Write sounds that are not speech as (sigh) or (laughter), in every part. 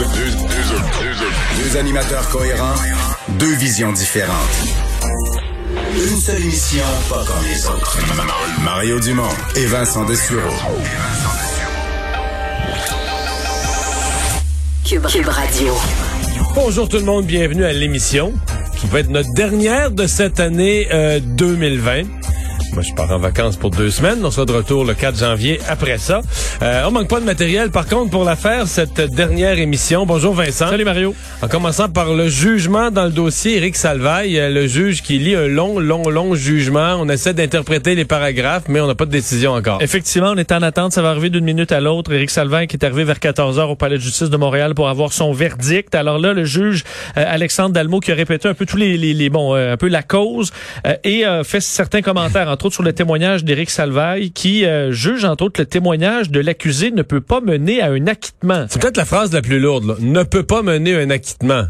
Deux, deux, deux, deux, deux, Deux animateurs cohérents, deux visions différentes. Une seule émission, pas comme les autres. Mario Dumont et Vincent Dessureau. Cube, Cube Radio. Bonjour tout le monde, bienvenue à l'émission qui va être notre dernière de cette année euh, 2020. Moi, je pars en vacances pour deux semaines. On sera de retour le 4 janvier après ça. Euh, on manque pas de matériel, par contre, pour la faire, cette dernière émission. Bonjour Vincent. Salut Mario. En commençant par le jugement dans le dossier Éric Salvaille, euh, le juge qui lit un long, long, long jugement. On essaie d'interpréter les paragraphes, mais on n'a pas de décision encore. Effectivement, on est en attente. Ça va arriver d'une minute à l'autre. Éric Salvaille qui est arrivé vers 14 heures au Palais de justice de Montréal pour avoir son verdict. Alors là, le juge euh, Alexandre Dalmo qui a répété un peu tous les, les, les bon, euh, un peu la cause euh, et euh, fait certains commentaires, entre autres sur le témoignage d'Éric Salvaille qui euh, juge entre autres le témoignage de l'accusé ne peut pas mener à un acquittement. C'est peut-être la phrase la plus lourde. Ne peut pas mener un acquittement.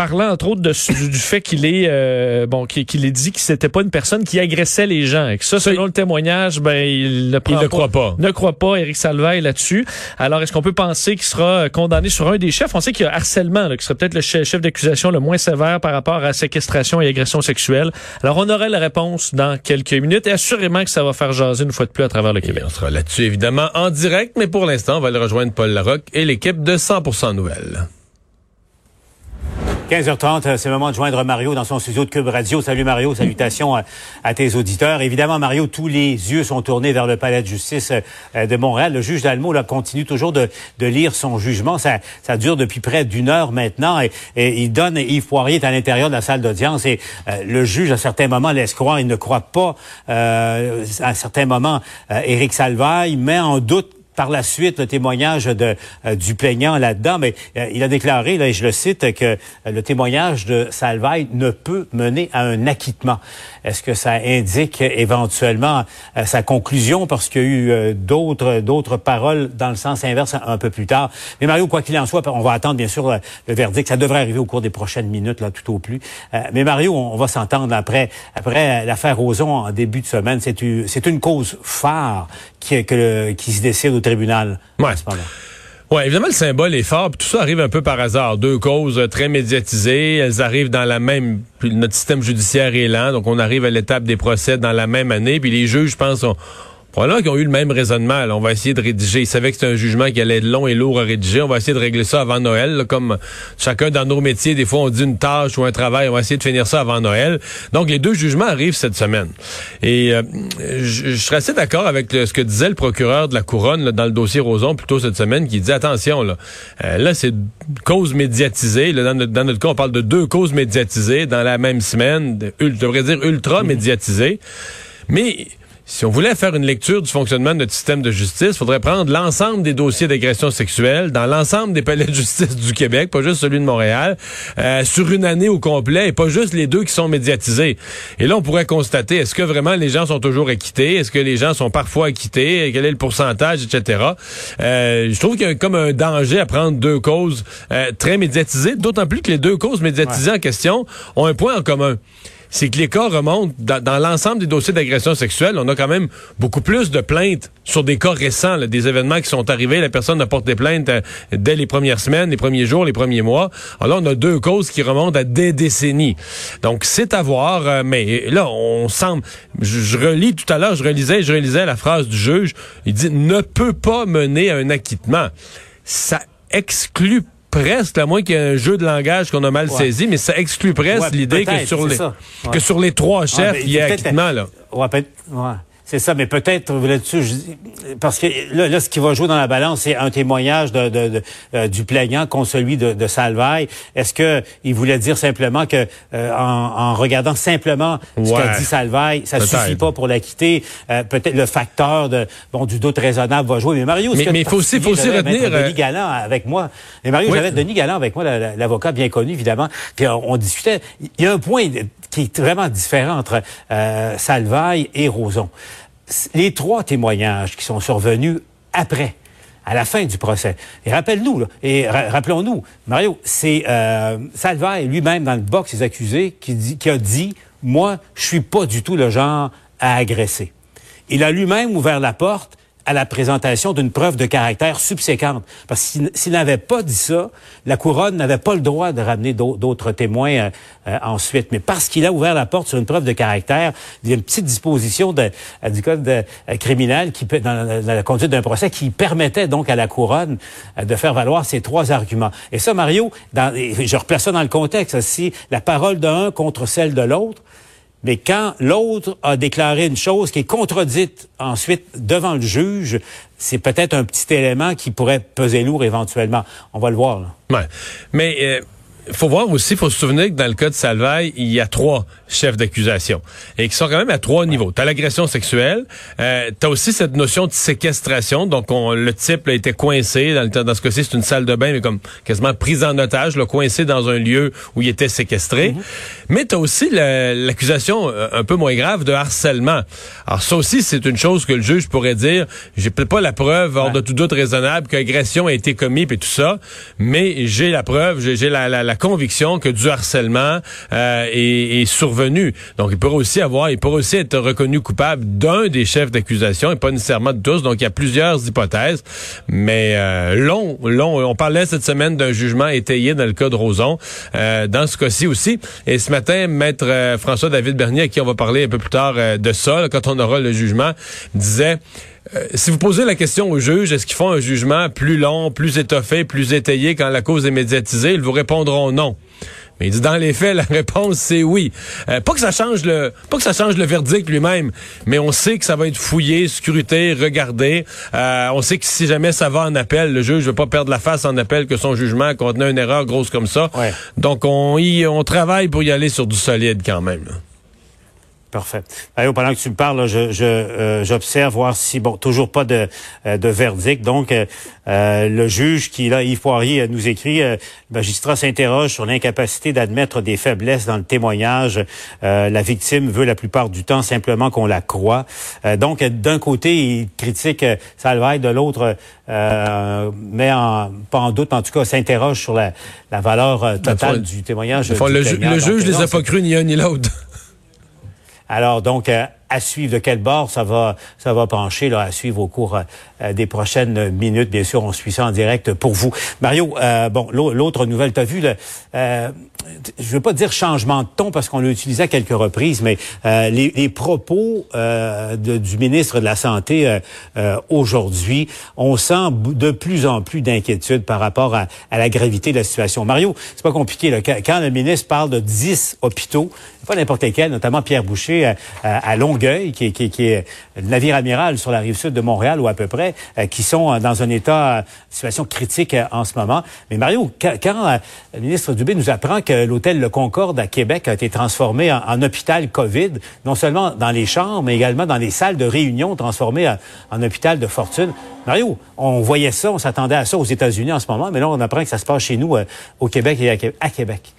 Parlant entre autres de, du, du fait qu'il est euh, bon qu'il ait dit que c'était pas une personne qui agressait les gens et que ça selon le témoignage ben il le ne croit pas. ne croit pas Éric Salvaille là-dessus. Alors est-ce qu'on peut penser qu'il sera condamné sur un des chefs? On sait qu'il y a harcèlement là, qui serait peut-être le chef, d'accusation le moins sévère par rapport à séquestration et agression sexuelle. Alors on aurait la réponse dans quelques minutes et assurément que ça va faire jaser une fois de plus à travers le Et Québec. on sera là-dessus évidemment en direct, mais pour l'instant, on va aller rejoindre Paul Larocque et l'équipe de 100% Nouvelles. 15h30, euh, c'est le moment de joindre Mario dans son studio de Cube Radio. Salut Mario, salutations à, à tes auditeurs. Évidemment, Mario, tous les yeux sont tournés vers le palais de justice euh, de Montréal. Le juge Dalmo continue toujours de, lire son jugement. Ça, dure depuis près d'une heure maintenant et, il donne Yves Poirier est à l'intérieur de la salle d'audience et euh, le juge à certains moments laisse croire, il ne croit pas euh, à certains moments euh, Éric Salvaille, met en doute par la suite le témoignage de, euh, du plaignant là-dedans, mais euh, il a déclaré, là, et je le cite, que euh, le témoignage de Salvaille ne peut mener à un acquittement. Est-ce que ça indique éventuellement sa conclusion? Parce qu'il y a eu d'autres d'autres paroles dans le sens inverse un, peu plus tard. Mais Mario, quoi qu'il en soit, on va attendre bien sûr le, verdict. Ça devrait arriver au cours des prochaines minutes, là, tout au plus. Mais Mario, on, va s'entendre après après l'affaire Roson en début de semaine. C'est une cause phare qui, que le- qui se décide au tribunal. Ouais. Ouais, évidemment, le symbole est fort, puis tout ça arrive un peu par hasard. Deux causes euh, très médiatisées, elles arrivent dans la même... puis notre système judiciaire est lent, donc on arrive à l'étape des procès dans la même année, puis les juges, je pense, ont... Probablement qu'ils ont eu le même raisonnement. là. On va essayer de rédiger. Ils savaient que c'était un jugement qui allait être long et lourd à rédiger. On va essayer de régler ça avant Noël. comme chacun dans nos métiers, des fois, on dit une tâche ou un travail. On va essayer de finir ça avant Noël. Donc, les deux jugements arrivent cette semaine. Et euh, je, serais assez d'accord avec ce que disait le procureur de la Couronne dans le dossier Roson plus tôt cette semaine, qui dit, attention, là, euh, là c'est cause médiatisée. Dans, notre, dans cas, on parle de deux causes médiatisées dans la même semaine. Je devrais dire ultra médiatisées. Mais si on voulait faire une lecture du fonctionnement de notre système de justice, il faudrait prendre l'ensemble des dossiers d'agression sexuelle dans l'ensemble des palais de justice du Québec, pas juste celui de Montréal, euh, sur une année au complet, et pas juste les deux qui sont médiatisés. Et là, on pourrait constater, est-ce que vraiment les gens sont toujours acquittés? Est-ce que les gens sont parfois acquittés? Quel est le pourcentage, etc.? Euh, je trouve qu'il y a comme un danger à prendre deux causes euh, très médiatisées, d'autant plus que les deux causes médiatisées en question ont un point en commun c'est que les cas remontent dans, l'ensemble des dossiers d'agression sexuelle. On a quand même beaucoup plus de plaintes sur des cas récents, des événements qui sont arrivés. La personne a porté plainte euh, dès les premières semaines, les premiers jours, les premiers mois. Alors là, on a deux causes qui remontent à des décennies. Donc, c'est à voir. euh, mais là, on semble... Je relis tout à l'heure, je relisais, je relisais la phrase du juge. Il dit « ne peut pas mener à un acquittement ». Ça exclut presque, à moins qu'il y ait un jeu de langage qu'on a mal Ouais. saisi, mais ça exclut presque Ouais, l'idée que sur les. Ouais. que sur les trois chefs, mais il y a acquittement là. C'est ça, mais peut-être, voulais-tu, parce que là, là, ce qui va jouer dans la balance, c'est un témoignage de, de, de euh, du plaignant contre celui de, de Salvaille. Est-ce que il voulait dire simplement que, euh, en, en, regardant simplement ce qu'a dit Salvaille, ça suffit pas pour l'acquitter? Euh, peut-être le facteur de, bon, du doute raisonnable va jouer. Mais Mario, mais il faut aussi, faut aussi retenir Denis Galland avec moi? Mais Mario, j'avais Denis Galland avec moi, l'avocat bien connu évidemment. Puis on, on, discutait. Il y a un point qui est vraiment différent entre Salvaille et Roson les trois témoignages qui sont survenus après, à la fin du procès. Et rappelle-nous, et rappelons-nous, Mario, c'est euh, lui-même dans le box des accusés qui, qui a dit, moi, je suis pas du tout le genre à agresser. Il a lui-même ouvert la porte à la présentation d'une preuve de caractère subséquente. Parce que s'il n'avait pas dit ça, la couronne n'avait pas le droit de ramener d'autres témoins euh, euh, ensuite. Mais parce qu'il a ouvert la porte sur une preuve de caractère, il y a une petite disposition euh, du code criminel qui dans, la conduite d'un procès qui permettait donc à la couronne de faire valoir ces trois arguments. Et ça, Mario, je replace ça dans le contexte. Si la parole d'un contre celle de l'autre, mais quand l'autre a déclaré une chose qui est contredite ensuite devant le juge, c'est peut-être un petit élément qui pourrait peser lourd éventuellement. On va le voir. Mais euh, faut voir aussi, il faut se souvenir que dans le cas de Salvaille, il y a trois chefs d'accusation et qui sont quand même à trois niveaux. Tu as l'agression sexuelle, euh, tu as aussi cette notion de séquestration, donc on, le type a été coincé, dans, le, dans ce cas-ci c'est une salle de bain, mais comme quasiment prise en otage, le coincé dans un lieu où il était séquestré. Mhm. Mais tu as aussi l'accusation euh, un peu moins grave de harcèlement. Alors ça aussi, c'est une chose que le juge pourrait dire, j'ai peut-être pas la preuve hors de tout doute raisonnable qu'agression a été commise et tout ça, mais j'ai la preuve, j'ai la, la, la conviction que du harcèlement euh, est, est, survenu. Donc, il pourrait aussi avoir, il pourrait aussi être reconnu coupable d'un des chefs d'accusation et pas nécessairement de tous. Donc, il y a plusieurs hypothèses, mais euh, long, long. On parlait cette semaine d'un jugement étayé dans le cas de Roson, euh, dans ce cas-ci aussi. Et ce matin, maître euh, François-David Bernier, à qui on va parler un peu plus tard euh, de ça, quand on aura le jugement, disait euh, si vous posez la question au juge, est-ce qu'ils font un jugement plus long, plus étoffé, plus étayé quand la cause est médiatisée, ils vous répondront non. Mais il dit dans les faits, (laughs) la réponse c'est oui. Euh, pas que ça change le, pas que ça change le verdict lui-même, mais on sait que ça va être fouillé, scruté, regardé. Euh, on sait que si jamais ça va en appel, le juge ne veut pas perdre la face en appel que son jugement contenait une erreur grosse comme ça. Donc on y, on travaille pour y aller sur du solide quand même. Parfait. Pendant que tu me parles, je, je euh, j'observe voir si bon, toujours pas de, euh, de verdict. Donc, euh, le juge qui là, Yves Poirier nous écrit, le magistrat s'interroge sur l'incapacité d'admettre des faiblesses dans le témoignage. la victime veut la plupart du temps simplement qu'on la croit. donc, d'un côté, il critique Salvaille, de l'autre, met en, pas en doute, en tout cas, s'interroge sur la, la valeur totale du témoignage. le, le juge les a pas cru ni un ni l'autre. Alors donc, euh, à suivre. De quel bord ça va ça va pencher là à suivre au cours euh, des prochaines minutes? Bien sûr on suit ça en direct pour vous. Mario euh, bon l'autre nouvelle tu as vu le euh, je veux pas dire changement de ton parce qu'on l'a utilisé à quelques reprises mais euh, les, les, propos de, du ministre de la santé aujourd'hui on sent de plus en plus d'inquiétude par rapport à, à, la gravité de la situation. Mario c'est pas compliqué là. quand le ministre parle de 10 hôpitaux pas n'importe lesquels notamment Pierre Boucher à, à Qui, est le navire amiral sur la rive sud de Montréal ou à peu près, euh, qui sont euh, dans un état, euh, situation critique en ce moment. Mais Mario, quand, le ministre Dubé nous apprend que l'hôtel Le Concorde à Québec a été transformé en, hôpital COVID, non seulement dans les chambres, mais également dans les salles de réunion transformées en, hôpital de fortune. Mario, on voyait ça, on s'attendait à ça aux États-Unis en ce moment, mais là, on apprend que ça se passe chez nous, au Québec et à Québec.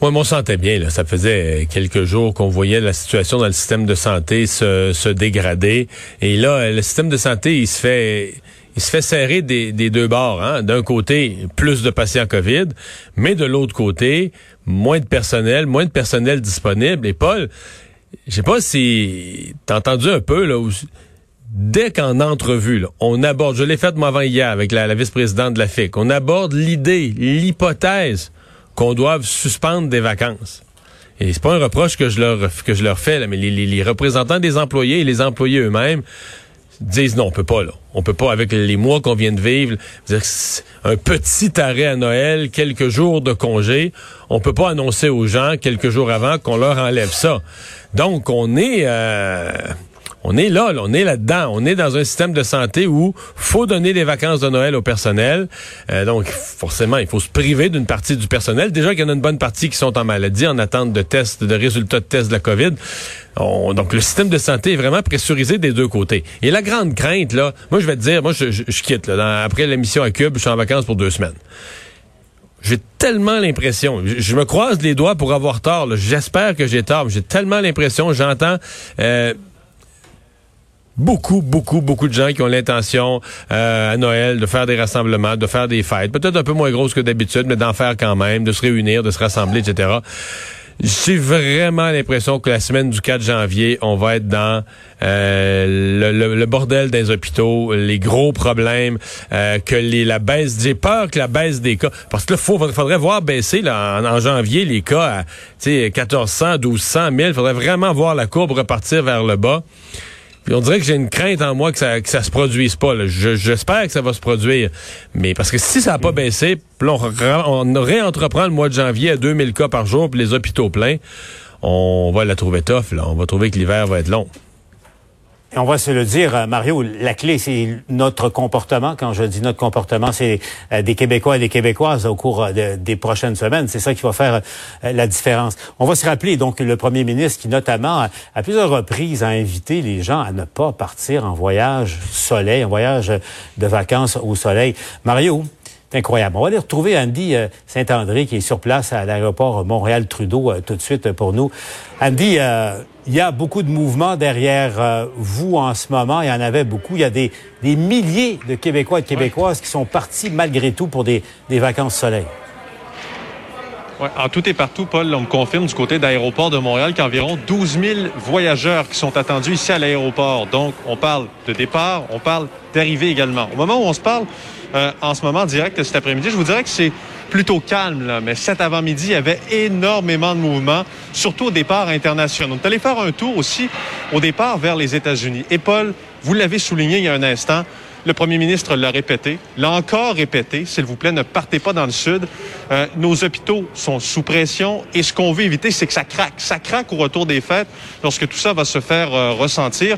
Oui, on sentait bien. Là. Ça faisait quelques jours qu'on voyait la situation dans le système de santé se, dégrader. Et là, le système de santé, il se fait il se fait serrer des, deux bords. Hein. D'un côté, plus de patients COVID, mais de l'autre côté, moins de personnel, moins de personnel disponible. Et Paul, je sais pas si t'as entendu un peu là dès qu'en entrevue, on aborde, je l'ai fait moi avant hier avec la, la vice-présidente de la FIC, on aborde l'idée, l'hypothèse qu'on doive suspendre des vacances. Et c'est pas un reproche que je leur que je leur fais, là, mais les, représentants des employés et les employés eux-mêmes disent non, on peut pas là. On peut pas avec les mois qu'on vient de vivre, un petit arrêt à Noël, quelques jours de congé, on peut pas annoncer aux gens quelques jours avant qu'on leur enlève ça. Donc on est euh, On est là, là, on est là-dedans. On est dans un système de santé où faut donner des vacances de Noël au personnel. Euh, donc, forcément, il faut se priver d'une partie du personnel. Déjà qu'il y en a une bonne partie qui sont en maladie, en attente de tests, de résultats de tests de la COVID. donc, le système de santé est vraiment pressurisé des deux côtés. Et la grande crainte, là, moi, je vais te dire, moi, je, je, quitte, là, après l'émission à Cube, je suis en vacances pour deux semaines. J'ai tellement l'impression, je, me croise les doigts pour avoir tort, j'espère que j'ai tort, mais j'ai tellement l'impression, j'entends euh, beaucoup, beaucoup, beaucoup de gens qui ont l'intention euh, à Noël de faire des rassemblements, de faire des fêtes, peut-être un peu moins grosses que d'habitude, mais d'en faire quand même, de se réunir, de se rassembler, etc. J'ai vraiment l'impression que la semaine du 4 janvier, on va être dans euh, le, bordel des hôpitaux, les gros problèmes, euh, que les, la baisse, j'ai peur que la baisse des cas, parce que là, faut, faudrait voir baisser là, en, janvier les cas à 1400, 1200, 1000, faudrait vraiment voir la courbe repartir vers le bas on dirait que j'ai une crainte en moi que ça, que ça se produise pas. J'espère que ça va se produire. Mais parce que si ça n'a pas baissé, on, on réentreprend le mois de janvier à 2000 cas par jour, puis les hôpitaux pleins, on va la trouver tough. Là. On va trouver que l'hiver va être long on va se le dire, euh, Mario, la clé, c'est notre comportement. Quand je dis notre comportement, c'est euh, des Québécois et des Québécoises au cours euh, des prochaines semaines. C'est ça qui va faire la différence. On va se rappeler, donc, le premier ministre qui, notamment, à plusieurs reprises, a invité les gens à ne pas partir en voyage soleil, en voyage de vacances au soleil. Mario, c'est incroyable. On va aller retrouver Andy Saint-André qui est sur place à l'aéroport Montréal-Trudeau tout de suite pour nous. Andy, il y a beaucoup de mouvements derrière euh, vous en ce moment. Il y en avait beaucoup. Il y a des, des milliers de Québécois et de Québécoises qui sont partis malgré tout pour des, des vacances soleil. En tout et partout, Paul, on me confirme du côté d'aéroport de Montréal qu'environ 12 000 voyageurs qui sont attendus ici à l'aéroport. Donc, on parle de départ, on parle d'arrivée également. Au moment où on se parle, euh, en ce moment, direct cet après-midi, je vous dirais que c'est plutôt calme, mais cet avant-midi, il y avait énormément de mouvements, surtout au départ international. On est allé faire un tour aussi au départ vers les États-Unis. Et Paul, vous l'avez souligné il y a un instant, le premier ministre l'a répété, l'a encore répété, s'il vous plaît, ne partez pas dans le sud. Euh, nos hôpitaux sont sous pression et ce qu'on veut éviter, c'est que ça craque. Ça craque au retour des fêtes lorsque tout ça va se faire euh, ressentir.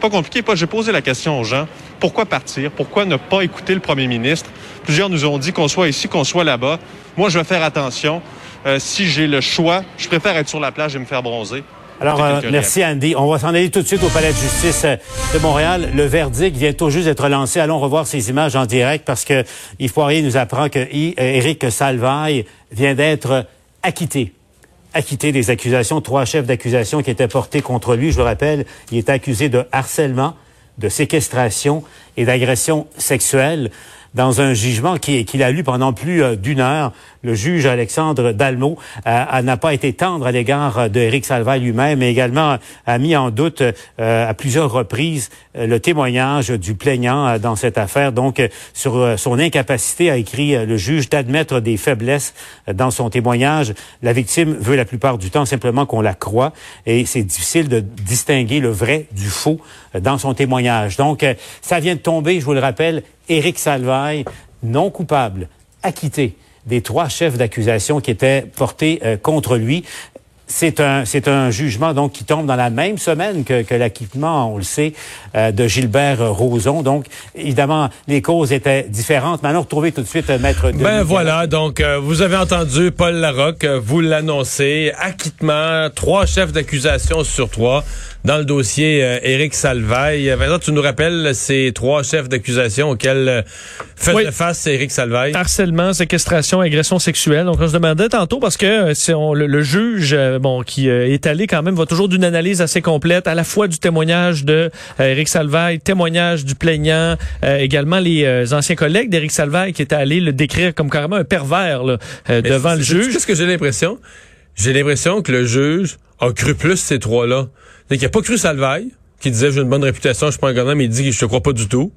Pas compliqué, pas. J'ai posé la question aux gens. Pourquoi partir? Pourquoi ne pas écouter le premier ministre? Plusieurs nous ont dit qu'on soit ici, qu'on soit là-bas. Moi, je vais faire attention. Euh, si j'ai le choix, je préfère être sur la plage et me faire bronzer. Alors, euh, merci Andy. On va s'en aller tout de suite au Palais de justice euh, de Montréal. Le verdict vient tout juste d'être lancé. Allons revoir ces images en direct parce que Yves Poirier nous apprend que Éric Salvaille vient d'être acquitté. Acquitté des accusations, trois chefs d'accusation qui étaient portés contre lui. Je le rappelle, il est accusé de harcèlement, de séquestration et d'agression sexuelle dans un jugement qu'il a lu pendant plus euh, d'une heure. Le juge Alexandre Dalmo euh, n'a pas été tendre à l'égard d'Éric Salvaille lui-même, mais également a mis en doute euh, à plusieurs reprises le témoignage du plaignant dans cette affaire. Donc, sur son incapacité, a écrit le juge d'admettre des faiblesses dans son témoignage. La victime veut la plupart du temps simplement qu'on la croit et c'est difficile de distinguer le vrai du faux dans son témoignage. Donc, ça vient de tomber, je vous le rappelle, Éric Salvaille, non coupable, acquitté des trois chefs d'accusation qui étaient portés euh, contre lui. C'est un, c'est un jugement donc qui tombe dans la même semaine que, que l'acquittement, on le sait, euh, de Gilbert Rozon. Donc, évidemment, les causes étaient différentes. Maintenant, retrouvez tout de suite euh, Maître Ben voilà, donc vous avez entendu Paul Larocque, vous l'annoncer, acquittement, trois chefs d'accusation sur trois dans le dossier euh, Éric Salvaille. Vincent, tu nous rappelles ces trois chefs d'accusation auxquels euh, fait face Éric Salvaille? Harcèlement, séquestration, agression sexuelle. Donc, on se demandait tantôt parce que euh, si on, le, juge, bon, qui est allé quand même, va toujours d'une analyse assez complète, à la fois du témoignage de Éric Salvaille, témoignage du plaignant, également les anciens collègues d'Éric Salvaille qui étaient allés le décrire comme carrément un pervers là, devant le juge. Qu'est-ce que j'ai l'impression? J'ai l'impression que le juge a cru plus ces trois-là. Il n'a pas cru Salvaille, qui disait j'ai une bonne réputation, je suis pas un gars de même, il dit je te crois pas du tout.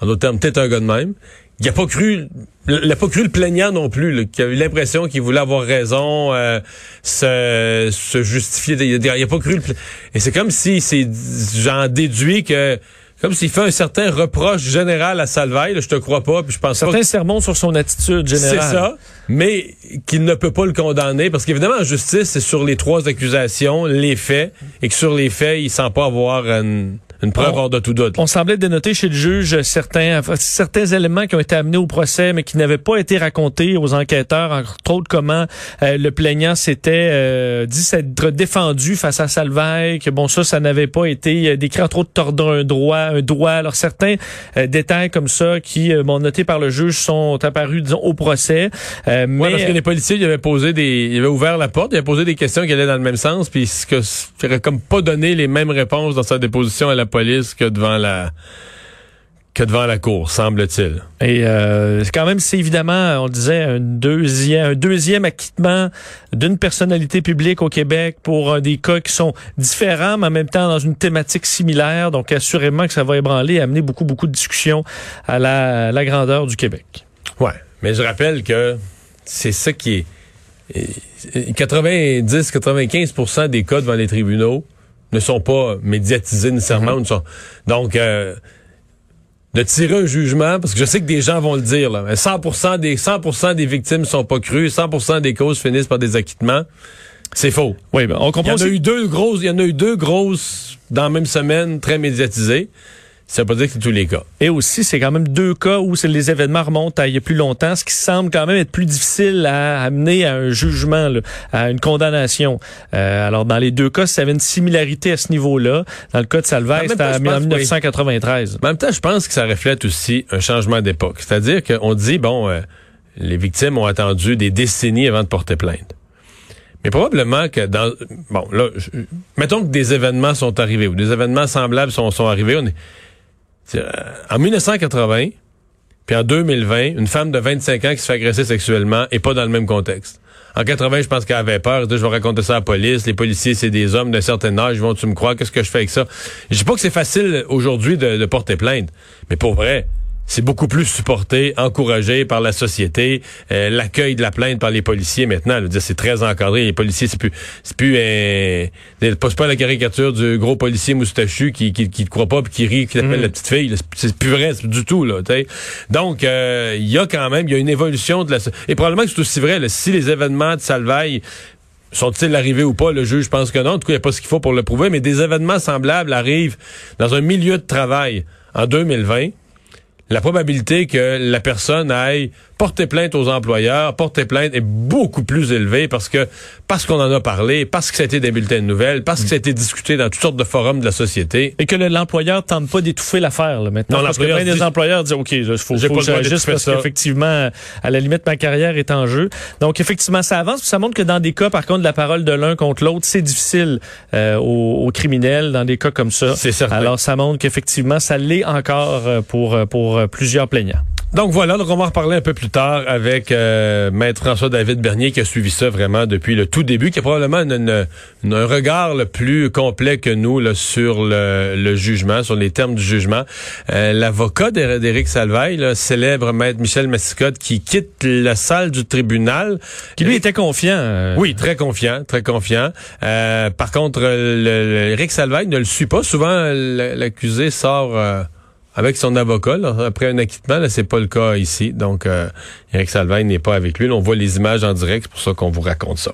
En d'autres termes, peut-être un gars de même. Il n'a pas cru, il a pas cru le plaignant non plus, qui a eu l'impression qu'il voulait avoir raison, euh, se, se justifier. Il a pas cru. Le, et c'est comme si c'est j'en déduis que comme s'il fait un certain reproche général à Salvaille. Là, je te crois pas, puis je pense Certains pas. sermons sur son attitude C'est générale. ça, mais qu'il ne peut pas le condamner parce qu'évidemment en justice c'est sur les trois accusations, les faits, et que sur les faits il sent pas avoir une, une preuve On- hors de tout doute. On semblait dénoter chez le juge certains, certains éléments qui ont été amenés au procès, mais qui n'avaient pas été racontés aux enquêteurs, entre autres comment euh, le plaignant s'était euh, dit s'être défendu face à Salvaille, que bon ça, ça n'avait pas été euh, décrit entre autres tordre un droit, un doigt. Alors certains euh, détails comme ça qui, bon, notés par le juge, sont apparus disons au procès. Euh, Ouais, mais parce que les policiers ils avaient posé des, ils avaient ouvert la porte, ils avaient posé des questions qui allaient dans le même sens, puis ce que il aurait comme pas donné les mêmes réponses dans sa déposition à la police que devant la que devant la cour, semble-t-il. Et euh, quand même, c'est évidemment, on le disait, un deuxième, un deuxième acquittement d'une personnalité publique au Québec pour euh, des cas qui sont différents, mais en même temps dans une thématique similaire. Donc, assurément que ça va ébranler et amener beaucoup, beaucoup de discussions à la, à la grandeur du Québec. Ouais, mais je rappelle que c'est ça qui est 90-95% des cas devant les tribunaux ne sont pas médiatisés nécessairement. Mhm. ne sont- Donc, euh, de tirer un jugement, parce que je sais que des gens vont le dire, là, mais 100% des 100% des victimes sont pas crues, 100% des causes finissent par des acquittements. C'est faux. Oui, ben, on Il y comprend en a eu deux grosses, il y en a eu deux grosses dans la même semaine, très médiatisées. Ça veut pas dire que c'est tous les cas. Et aussi, c'est quand même deux cas où les événements remontent à il y a plus longtemps, ce qui semble quand même être plus difficile à amener à un jugement, là, à une condamnation. Euh, alors, dans les deux cas, ça avait une similarité à ce niveau-là. Dans le cas de même c'était en je pense, oui. 1993. Mais en même temps, je pense que ça reflète aussi un changement d'époque. C'est-à-dire qu'on dit, bon, euh, les victimes ont attendu des décennies avant de porter plainte. Mais probablement que dans... Bon, là, je- mettons que des événements sont arrivés ou des événements semblables sont, sont arrivés. On est, en 1980, puis en 2020, une femme de 25 ans qui se fait agresser sexuellement est pas dans le même contexte. En 80, je pense qu'elle avait peur. Je vais raconter ça à la police. Les policiers, c'est des hommes d'un certain âge. Ils vont, tu me crois, qu'est-ce que je fais avec ça? Je dis pas que c'est facile aujourd'hui de porter plainte. Mais pour vrai, c'est beaucoup plus supporté, encouragé par la société. Euh, L'accueil de la plainte par les policiers maintenant, c'est très encadré. Les policiers, c'est plus, c'est plus un, c'est pas la caricature du gros policier moustachu qui, qui, qui te croit pas puis qui rit, qui t'appelle la petite fille. C'est- plus vrai c'est du tout là. t'sais. Donc, euh, il y a quand même, il y a une évolution de la. Et probablement que c'est aussi vrai. là, si les événements de Salvaille sont-ils arrivés ou pas? Le juge pense que non. En tout cas, il n'y a pas ce qu'il faut pour le prouver. Mais des événements semblables arrivent dans un milieu de travail en 2020 la probabilité que la personne aille porter plainte aux employeurs, porter plainte est beaucoup plus élevée parce que parce qu'on en a parlé, parce que ça a été des bulletins de nouvelles, parce que ça a été discuté dans toutes sortes de forums de la société. Et que le- l'employeur tente pas d'étouffer l'affaire là, maintenant. Non, parce que plein des employeurs disent OK, il faut, faut pas que j'agisse parce qu'effectivement, à la limite, ma carrière est en jeu. Donc, effectivement, ça avance. Puis ça montre que dans des cas, par contre, la parole de l'un contre l'autre, c'est difficile euh, aux, aux criminels dans des cas comme ça. C'est certain. Alors, ça montre qu'effectivement, ça l'est encore euh, pour, euh, pour plusieurs plaignants. Donc voilà, donc on va en reparler un peu plus tard avec euh, Maître François-David Bernier qui a suivi ça vraiment depuis le tout début, qui a probablement une- une- une- un regard le plus complet que nous là, sur le, le jugement, sur les termes du jugement. Euh, L'avocat d'É- d'Éric Salvaille, là, célèbre Maître Michel Massicotte, qui quitte la salle du tribunal. Qui lui était confiant. euh, Oui, très confiant, très confiant. Euh, par contre, le, le- Éric Salvaille ne le suit pas. Souvent, l'accusé sort euh, avec son avocat après un acquittement. Là, c'est pas le cas ici. Donc, euh, Éric Salvaille n'est pas avec lui. On voit les images en direct. C'est pour ça qu'on vous raconte ça.